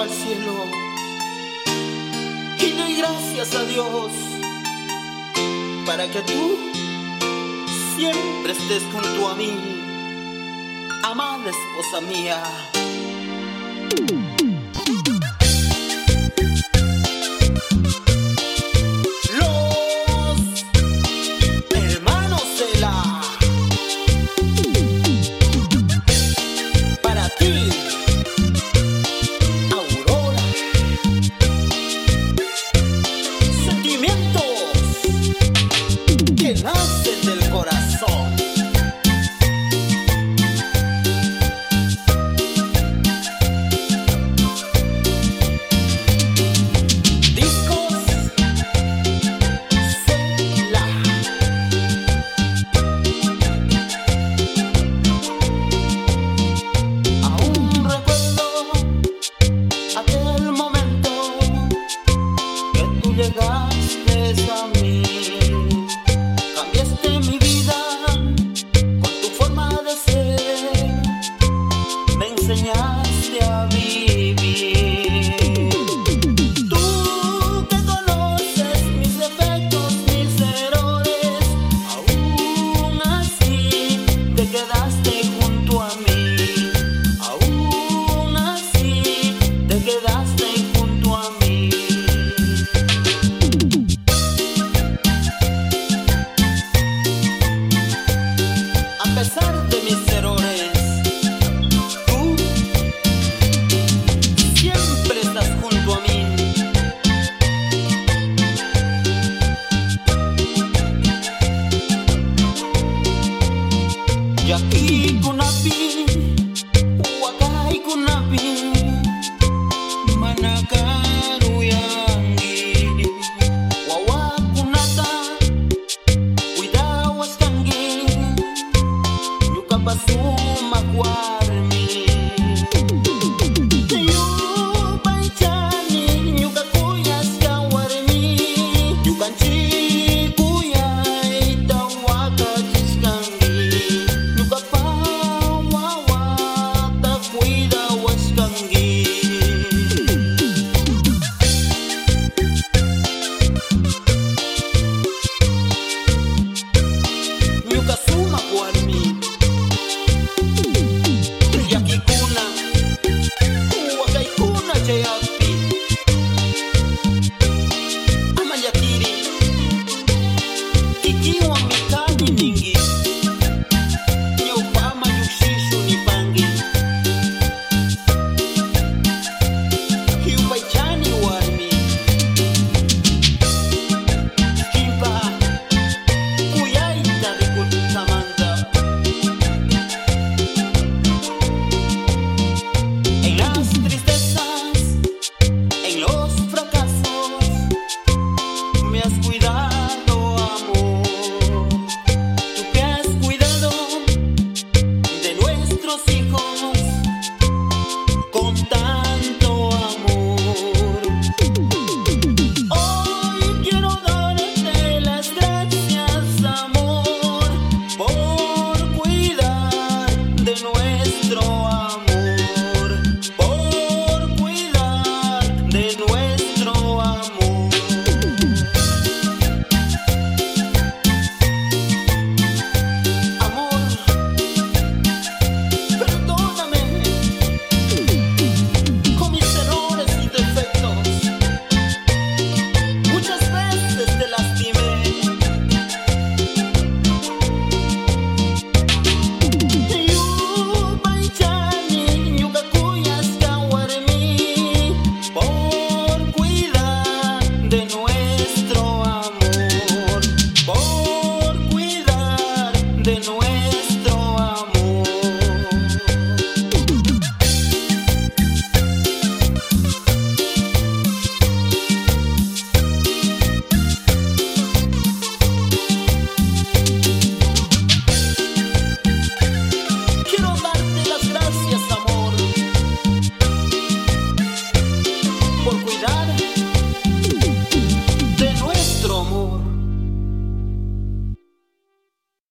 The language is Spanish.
al cielo. Y doy gracias a Dios para que tú siempre estés junto a mí, amada esposa mía. Jaki kunapi, wakai kunapi cuidado.